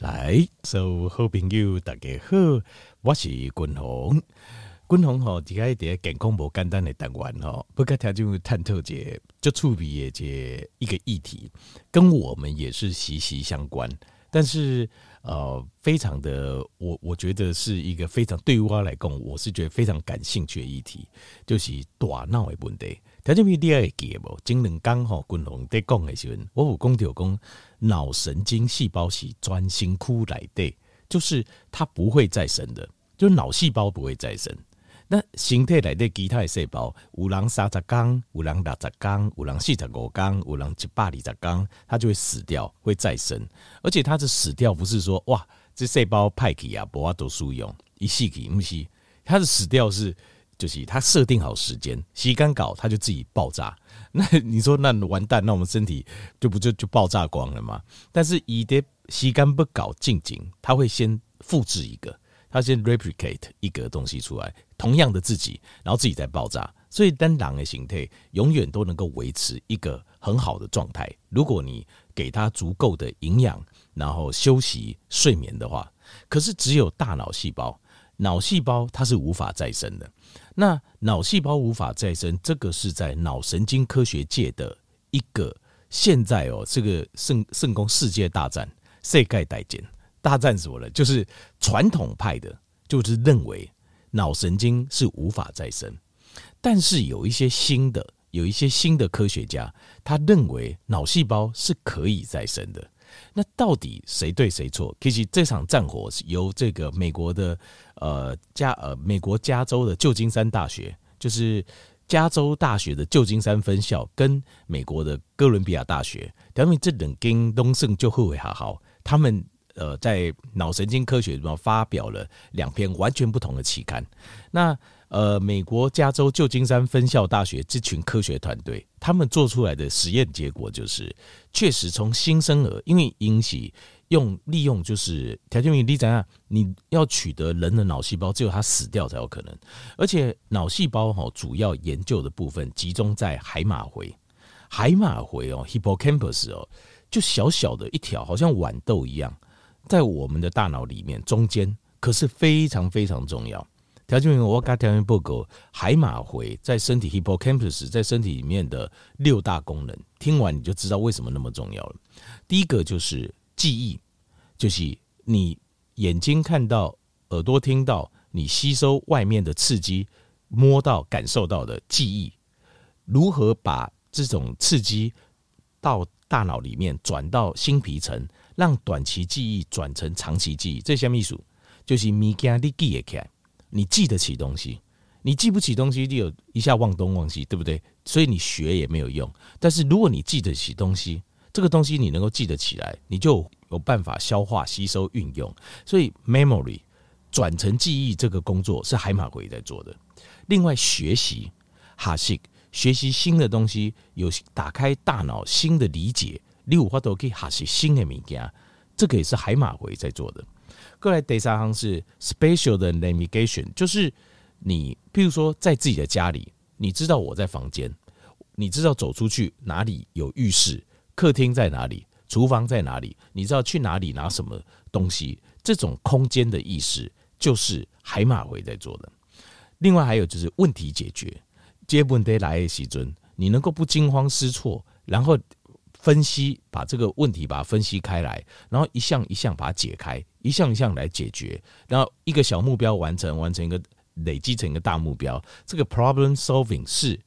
来，所有好朋友大家好，我是君鸿。君鸿吼，第一点健康无简单的单元吼，不该听就探讨这就触笔这一个议题，跟我们也是息息相关。但是呃，非常的我我觉得是一个非常对于我来讲，我是觉得非常感兴趣的议题，就是大脑的问题。条件比第二个无，前两刚好君鸿在讲的时候，我有讲到讲脑神经细胞是专心窟来的，就是它不会再生的，就是脑细胞不会再生。那身体内的其他的细胞，有人三十天，有人六十天，有人四十五天，有人一百二十天，它就会死掉，会再生。而且它的死掉不是说哇，这细胞派去啊，无法度使用，一死去不是，它的死掉是。就是他设定好时间，时间搞他就自己爆炸。那你说那完蛋，那我们身体就不就就爆炸光了吗？但是以的时间不搞静静，他会先复制一个，他先 replicate 一个东西出来，同样的自己，然后自己再爆炸。所以单狼的形态永远都能够维持一个很好的状态。如果你给他足够的营养，然后休息睡眠的话，可是只有大脑细胞，脑细胞它是无法再生的。那脑细胞无法再生，这个是在脑神经科学界的一个现在哦，这个圣圣公世界大战，世界大战大战什么了？就是传统派的，就是认为脑神经是无法再生，但是有一些新的，有一些新的科学家，他认为脑细胞是可以再生的。那到底谁对谁错？其实这场战火是由这个美国的呃加呃美国加州的旧金山大学，就是加州大学的旧金山分校，跟美国的哥伦比亚大学，他们这两间东圣就会好好，他们呃在脑神经科学中发表了两篇完全不同的期刊。那呃，美国加州旧金山分校大学这群科学团队，他们做出来的实验结果就是，确实从新生儿，因为引起用利用就是条件比例怎样，你要取得人的脑细胞，只有他死掉才有可能。而且脑细胞哈，主要研究的部分集中在海马回，海马回哦，hippocampus 哦，就小小的一条，好像豌豆一样，在我们的大脑里面中间，可是非常非常重要。条件我刚条件报告，海马回在身体 hippocampus 在身体里面的六大功能，听完你就知道为什么那么重要了。第一个就是记忆，就是你眼睛看到、耳朵听到、你吸收外面的刺激、摸到、感受到的记忆，如何把这种刺激到大脑里面转到新皮层，让短期记忆转成长期记忆，这些秘书就是物件你记得起来。你记得起东西，你记不起东西，就有一下忘东忘西，对不对？所以你学也没有用。但是如果你记得起东西，这个东西你能够记得起来，你就有办法消化、吸收、运用。所以 memory 转成记忆这个工作是海马回在做的。另外，学习哈西学习新的东西，有打开大脑新的理解，你有法度可以哈西新的物件，这个也是海马回在做的。过来第三行是 spatial 的 navigation，就是你，譬如说在自己的家里，你知道我在房间，你知道走出去哪里有浴室，客厅在哪里，厨房在哪里，你知道去哪里拿什么东西，这种空间的意识就是海马回在做的。另外还有就是问题解决，接问题来的时阵，你能够不惊慌失措，然后。分析，把这个问题把它分析开来，然后一项一项把它解开，一项一项来解决，然后一个小目标完成，完成一个累积成一个大目标。这个 problem solving 是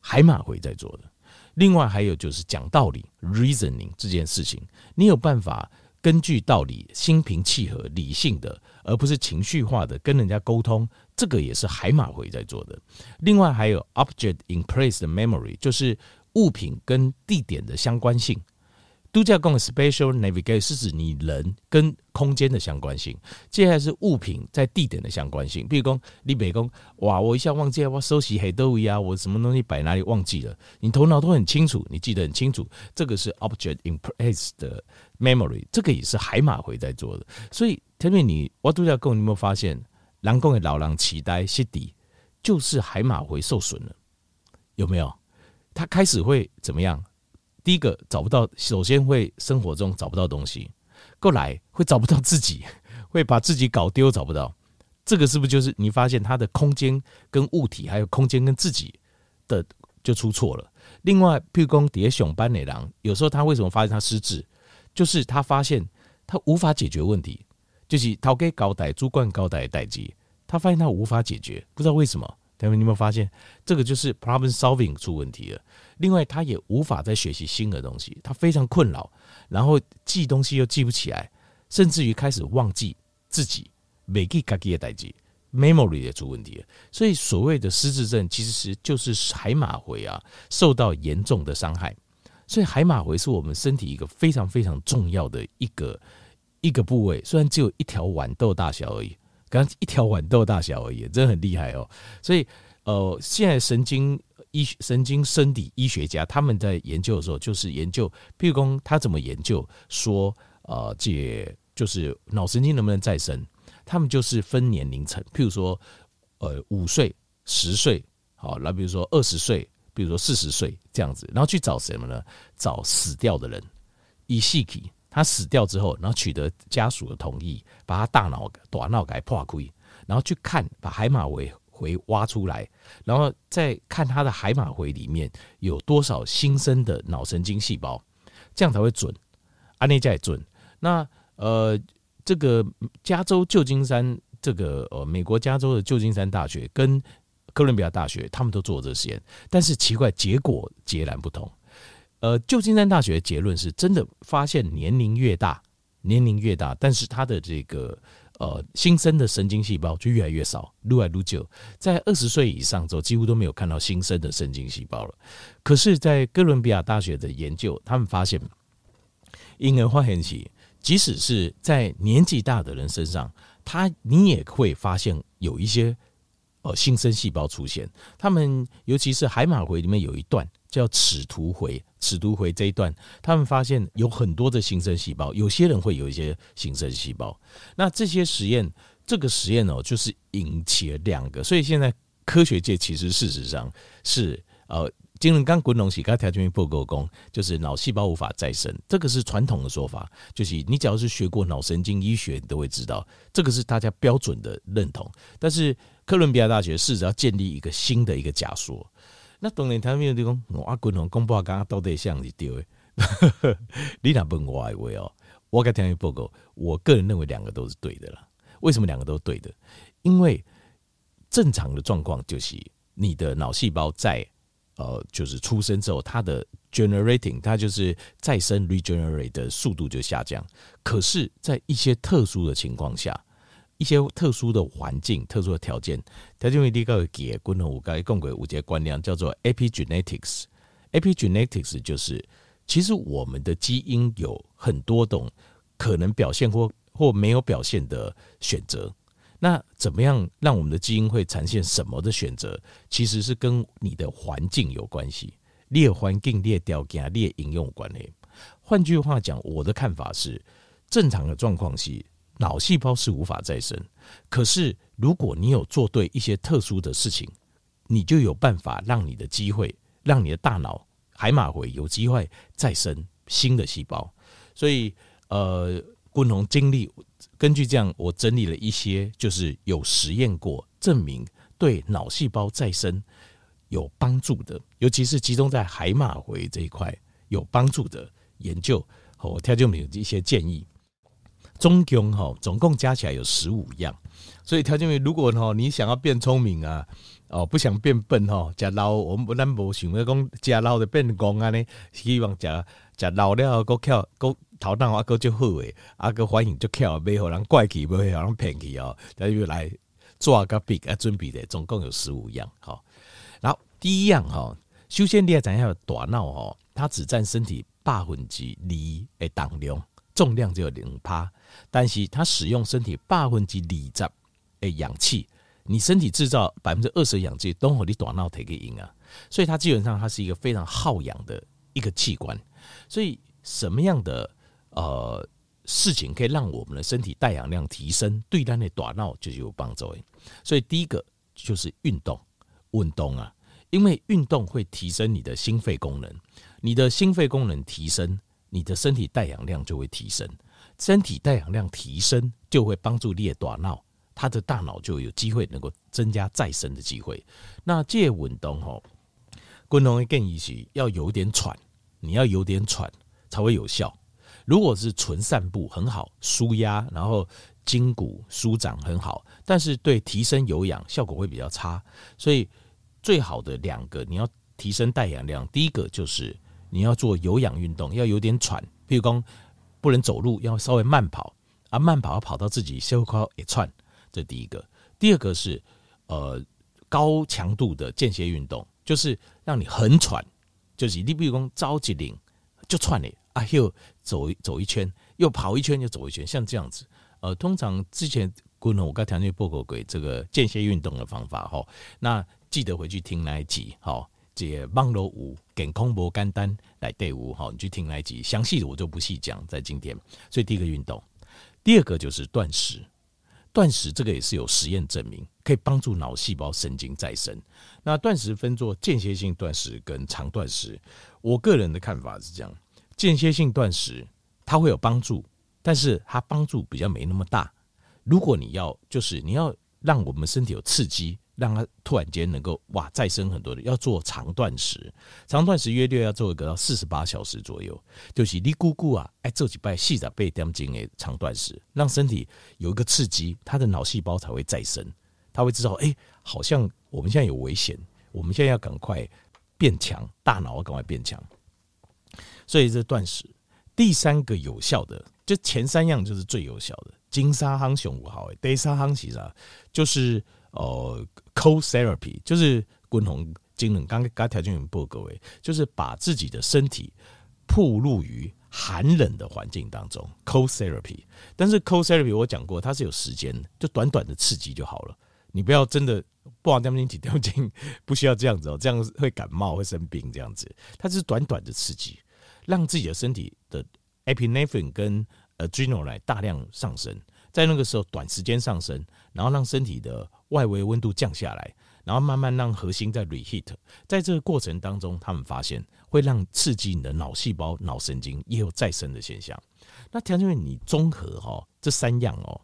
海马回在做的。另外还有就是讲道理 reasoning 这件事情，你有办法根据道理心平气和、理性的，而不是情绪化的跟人家沟通，这个也是海马回在做的。另外还有 object in place 的 memory，就是。物品跟地点的相关性，度假讲的 spatial navigation 是指你人跟空间的相关性。接下来是物品在地点的相关性，比如说你北工，哇，我一下忘记我收起黑豆鱼啊，我什么东西摆哪里忘记了，你头脑都很清楚，你记得很清楚，这个是 object in place 的 memory，这个也是海马回在做的。所以，特别你我度假讲，你有没有发现，人讲的老狼痴呆失智，就是海马回受损了，有没有？他开始会怎么样？第一个找不到，首先会生活中找不到东西，过来会找不到自己，会把自己搞丢，找不到。这个是不是就是你发现他的空间跟物体，还有空间跟自己的就出错了？另外，譬如讲蝶熊斑内狼，有时候他为什么发现他失智，就是他发现他无法解决问题，就是掏给高代主管高代的代志，他发现他无法解决，不知道为什么。他们你有没有发现这个就是 problem solving 出问题了？另外，他也无法再学习新的东西，他非常困扰，然后记东西又记不起来，甚至于开始忘记自己。每记自己的代记，memory 也出问题了。所以所谓的失智症，其实是就是海马回啊受到严重的伤害。所以海马回是我们身体一个非常非常重要的一个一个部位，虽然只有一条豌豆大小而已，刚一条豌豆大小而已，真的很厉害哦。所以呃，现在神经医神经生理医学家他们在研究的时候，就是研究，譬如说他怎么研究说呃，这就是脑神经能不能再生。他们就是分年龄层，譬如说，呃，五岁、十岁，好，那比如说二十岁，比如说四十岁这样子，然后去找什么呢？找死掉的人，以细体，他死掉之后，然后取得家属的同意，把他大脑、短脑给破开，然后去看，把海马回回挖出来，然后再看他的海马回里面有多少新生的脑神经细胞，这样才会准，安内加也准。那呃。这个加州旧金山，这个呃，美国加州的旧金山大学跟哥伦比亚大学，他们都做这些，但是奇怪，结果截然不同。呃，旧金山大学的结论是真的发现，年龄越大，年龄越大，但是他的这个呃新生的神经细胞就越来越少，越来越久，在二十岁以上之后，几乎都没有看到新生的神经细胞了。可是，在哥伦比亚大学的研究，他们发现婴儿发现起。即使是在年纪大的人身上，他你也会发现有一些呃新生细胞出现。他们尤其是海马回里面有一段叫齿突回，齿突回这一段，他们发现有很多的新生细胞，有些人会有一些新生细胞。那这些实验，这个实验哦，就是引起了两个，所以现在科学界其实事实上是呃。精神刚滚龙起，刚条件不够功，就是脑细胞无法再生，这个是传统的说法。就是你只要是学过脑神经医学，你都会知道，这个是大家标准的认同。但是哥伦比亚大学试着要建立一个新的一个假说。那当然他们就讲，我阿滚龙公布刚刚到底像是对的。你哪问我的话哦，我跟条件报告，我个人认为两个都是对的啦。为什么两个都是对的？因为正常的状况就是你的脑细胞在。呃，就是出生之后，它的 generating，它就是再生 regenerate 的速度就下降。可是，在一些特殊的情况下，一些特殊的环境、特殊的条件，条件为第一个给共同五个共轨五节观念叫做 epigenetics。epigenetics 就是其实我们的基因有很多种可能表现或或没有表现的选择。那怎么样让我们的基因会呈现什么的选择？其实是跟你的环境有关系，列环境、列条件、列应用关系。换句话讲，我的看法是，正常的状况是脑细胞是无法再生。可是如果你有做对一些特殊的事情，你就有办法让你的机会，让你的大脑海马回有机会再生新的细胞。所以，呃，共同经历。根据这样，我整理了一些，就是有实验过证明对脑细胞再生有帮助的，尤其是集中在海马回这一块有帮助的研究。我跳就没有一些建议，总共哈总共加起来有十五样。所以条件如果哈你想要变聪明啊，哦不想变笨哈，假老我们不能不想要讲假老的变功啊呢，希望假假老了够巧够。头脑阿哥就好诶，阿哥反应就巧，没有人怪气，没有人骗气哦。他就来做个笔啊，准备的总共有十五样。好，然后第一样哈，首先你要讲一下大脑哦，它只占身体百分之二的重量，重量只有零趴，但是它使用身体百分之二十的氧气，你身体制造百分之二十的氧气都和你大脑提个赢啊，所以它基本上它是一个非常耗氧的一个器官，所以什么样的？呃，事情可以让我们的身体带氧量提升，对它的短脑就有帮助。所以第一个就是运动，运动啊，因为运动会提升你的心肺功能，你的心肺功能提升，你的身体带氧量就会提升。身体带氧量提升，就会帮助你的大脑，他的大脑就有机会能够增加再生的机会。那借运动吼，运动建议是要有点喘，你要有点喘才会有效。如果是纯散步很好，舒压，然后筋骨舒展很好，但是对提升有氧效果会比较差。所以最好的两个，你要提升带氧量，第一个就是你要做有氧运动，要有点喘，譬如说。不能走路，要稍微慢跑啊，慢跑要跑到自己袖口一窜，这第一个。第二个是呃高强度的间歇运动，就是让你很喘，就是你比如说着急领就窜你啊，又走走一圈，又跑一圈，又走一圈，像这样子。呃，通常之前观众我刚才讲过过鬼这个间歇运动的方法哈，那记得回去听那一集好。这网络舞健康不简单来队伍哈，你去听那一集，详细的我就不细讲，在今天。所以第一个运动，第二个就是断食。断食这个也是有实验证明，可以帮助脑细胞神经再生。那断食分作间歇性断食跟长断食。我个人的看法是这样：间歇性断食它会有帮助，但是它帮助比较没那么大。如果你要就是你要让我们身体有刺激。让他突然间能够哇再生很多的，要做长断食，长断食约略要做一个到四十八小时左右，就是你姑姑啊，哎做几拜细仔背点经诶长断食，让身体有一个刺激，他的脑细胞才会再生，他会知道哎、好像我们现在有危险，我们现在要赶快变强，大脑要赶快变强，所以这断食第三个有效的，就前三样就是最有效的，金沙夯熊五号诶，第三夯其实就是。哦，cold therapy 就是滚红精冷，刚刚条件很不各位，就是把自己的身体曝露于寒冷的环境当中，cold therapy。但是 cold therapy 我讲过，它是有时间，就短短的刺激就好了。你不要真的不往掉进去，掉进不需要这样子哦，这样会感冒会生病这样子。它是短短的刺激，让自己的身体的 epinephrine 跟 adrenaline 大量上升，在那个时候短时间上升，然后让身体的外围温度降下来，然后慢慢让核心在 reheat，在这个过程当中，他们发现会让刺激你的脑细胞、脑神经也有再生的现象。那条件你综合哈这三样哦，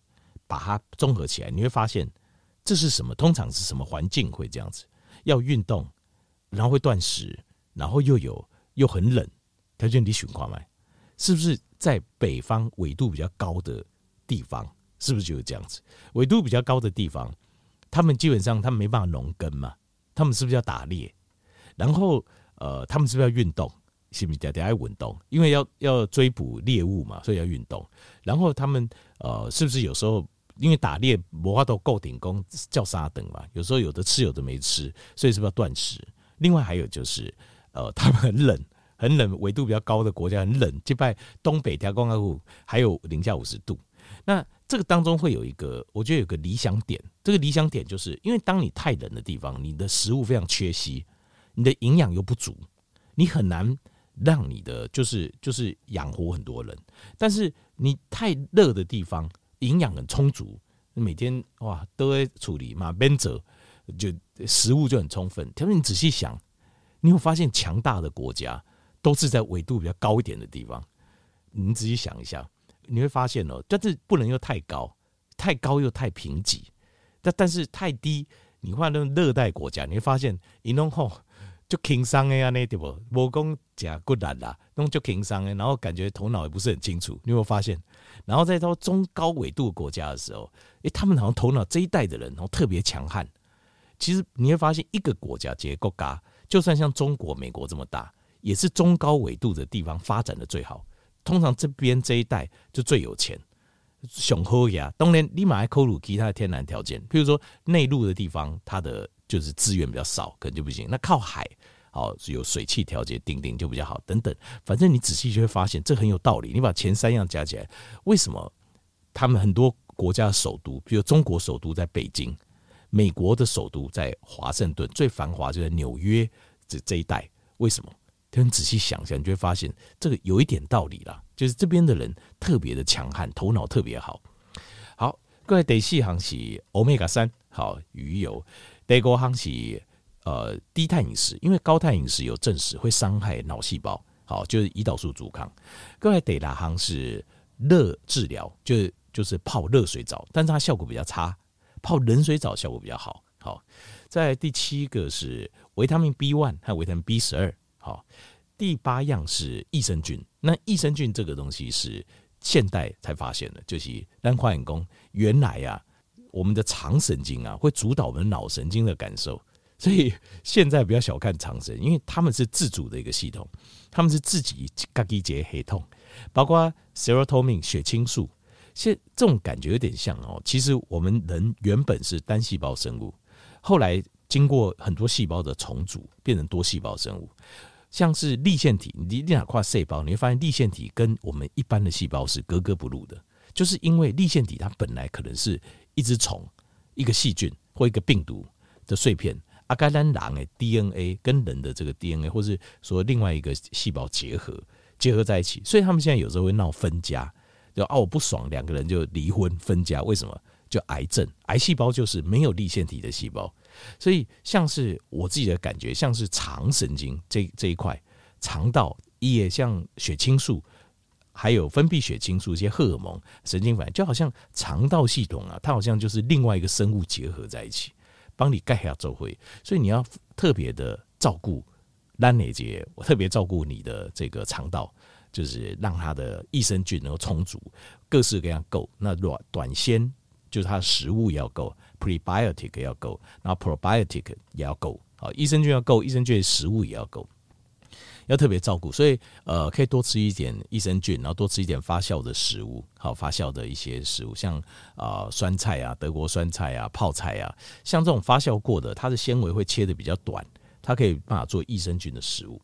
把它综合起来，你会发现这是什么？通常是什么环境会这样子？要运动，然后会断食，然后又有又很冷。条件你循环吗？是不是在北方纬度比较高的地方？是不是就是这样子？纬度比较高的地方。他们基本上，他们没办法农耕嘛，他们是不是要打猎？然后，呃，他们是不是要运动？是不是得得爱运动？因为要要追捕猎物嘛，所以要运动。然后他们，呃，是不是有时候因为打猎魔法都够顶工叫沙等嘛？有时候有的吃，有的没吃，所以是不是要断食？另外还有就是，呃，他们很冷，很冷，纬度比较高的国家很冷，就拜东北条公阿还有零下五十度。那这个当中会有一个，我觉得有个理想点。这个理想点就是因为当你太冷的地方，你的食物非常缺稀，你的营养又不足，你很难让你的就是就是养活很多人。但是你太热的地方，营养很充足，每天哇都会处理嘛，边走就食物就很充分。可是你仔细想，你会发现强大的国家都是在纬度比较高一点的地方。你仔细想一下。你会发现哦，但是不能又太高，太高又太贫瘠，但但是太低，你换那种热带国家，你会发现一弄吼就轻松的呀，那对不？无讲假骨力啦，弄就轻松的，然后感觉头脑也不是很清楚。你有没有发现？然后再到中高纬度国家的时候，诶，他们好像头脑这一代的人然后特别强悍。其实你会发现，一个国家结构嘎，就算像中国、美国这么大，也是中高纬度的地方发展的最好。通常这边这一带就最有钱，雄厚呀。当然，立马还扣入其他的天然条件，譬如说内陆的地方，它的就是资源比较少，可能就不行。那靠海，好有水汽调节，顶顶就比较好。等等，反正你仔细就会发现，这很有道理。你把前三样加起来，为什么他们很多国家的首都，比如中国首都在北京，美国的首都在华盛顿，最繁华就在纽约这这一带，为什么？很仔细想想，你就会发现这个有一点道理啦。就是这边的人特别的强悍，头脑特别好。好，各位第四行是欧米伽三，好鱼油。第五行是呃低碳饮食，因为高碳饮食有证实会伤害脑细胞。好，就是胰岛素阻抗。各位第六行是热治疗，就是就是泡热水澡，但是它效果比较差，泡冷水澡效果比较好。好，在第七个是维他命 B one 和维他命 B 十二。好，第八样是益生菌。那益生菌这个东西是现代才发现的，就是单化验工原来、啊，我们的肠神经啊会主导我们脑神经的感受，所以现在不要小看肠神，因为他们是自主的一个系统，他们是自己嘎一节黑痛，包括 serotonin 血清素，现这种感觉有点像哦。其实我们人原本是单细胞生物，后来经过很多细胞的重组，变成多细胞生物。像是粒线体，你哪跨细胞，你会发现粒线体跟我们一般的细胞是格格不入的，就是因为粒线体它本来可能是一只虫、一个细菌或一个病毒的碎片，阿甘兰狼诶 DNA 跟人的这个 DNA，或是说另外一个细胞结合结合在一起，所以他们现在有时候会闹分家，就啊我不爽，两个人就离婚分家，为什么？就癌症，癌细胞就是没有粒线体的细胞。所以，像是我自己的感觉，像是肠神经这这一块，肠道也像血清素，还有分泌血清素一些荷尔蒙、神经反应，就好像肠道系统啊，它好像就是另外一个生物结合在一起，帮你盖下周围。所以你要特别的照顾兰内杰，我特别照顾你的这个肠道，就是让它的益生菌能够充足，各式各样够。那短短纤就是它的食物要够。Prebiotic 要够，然后 Probiotic 也要够，好，益生菌要够，益生菌的食物也要够，要特别照顾，所以呃，可以多吃一点益生菌，然后多吃一点发酵的食物，好，发酵的一些食物，像啊、呃、酸菜啊、德国酸菜啊、泡菜啊，像这种发酵过的，它的纤维会切得比较短，它可以办法做益生菌的食物。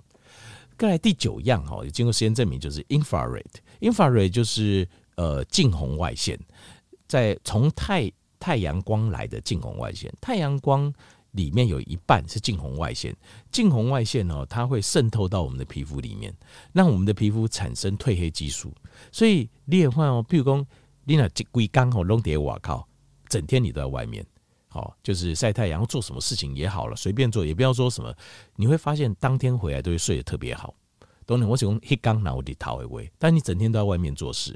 再来第九样哈，经过实验证明就是 Infrared，Infrared 就是呃近红外线，在从太太阳光来的近红外线，太阳光里面有一半是近红外线。近红外线哦，它会渗透到我们的皮肤里面，让我们的皮肤产生褪黑激素。所以你也换哦，譬如说你那龟刚好弄点瓦靠，整天你都在外面，好就是晒太阳，做什么事情也好了，随便做，也不要说什么，你会发现当天回来都会睡得特别好。懂你？我喜欢黑刚拿我的头为威，但你整天都在外面做事，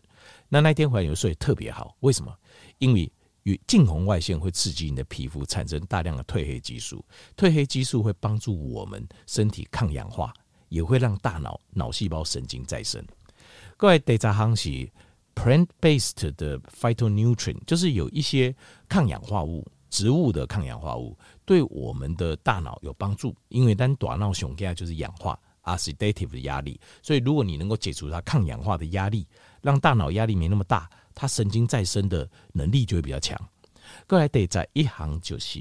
那那天回来你会睡得特别好。为什么？因为与近红外线会刺激你的皮肤产生大量的褪黑激素，褪黑激素会帮助我们身体抗氧化，也会让大脑脑细胞神经再生。各位，第十项是 plant-based 的 phytonutrient，就是有一些抗氧化物，植物的抗氧化物对我们的大脑有帮助。因为单大脑熊盖就是氧化 oxidative 的压力，所以如果你能够解除它抗氧化的压力，让大脑压力没那么大。它神经再生的能力就会比较强。过来得在一行就是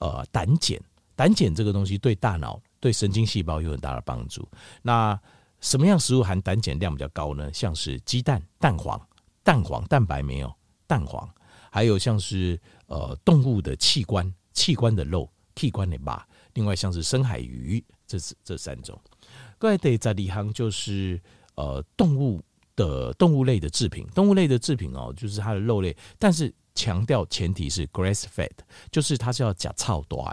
呃胆碱，胆碱这个东西对大脑、对神经细胞有很大的帮助。那什么样食物含胆碱量比较高呢？像是鸡蛋、蛋黄、蛋黄蛋白没有蛋黄，还有像是呃动物的器官、器官的肉、器官的吧。另外像是深海鱼，这是这三种。过来得在一行就是呃动物。的动物类的制品，动物类的制品哦，就是它的肉类，但是强调前提是 grass fed，就是它是要假草多，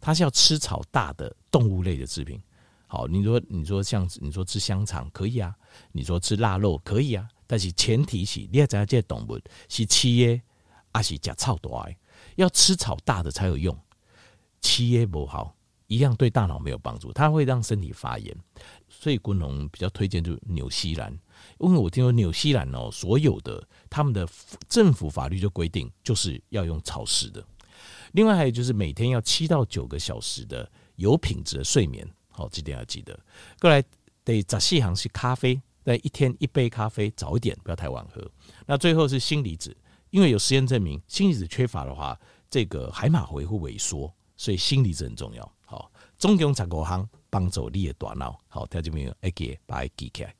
它是要吃草大的动物类的制品。好，你说你说像你说吃香肠可以啊，你说吃腊肉可以啊，但是前提是你要知道这动物是吃的还是假草多，要吃草大的才有用，吃的不好，一样对大脑没有帮助，它会让身体发炎，所以滚龙比较推荐就是纽西兰。因为我听说纽西兰哦，所有的他们的政府法律就规定，就是要用潮湿的。另外还有就是每天要七到九个小时的有品质的睡眠，好，这点要记得。过来得早细行是咖啡，那一天一杯咖啡，早一点，不要太晚喝。那最后是锌离子，因为有实验证明，锌离子缺乏的话，这个海马回会萎缩，所以锌离子很重要。总共十五项帮助你的大脑。好，听见没有？哎，给把它记起来。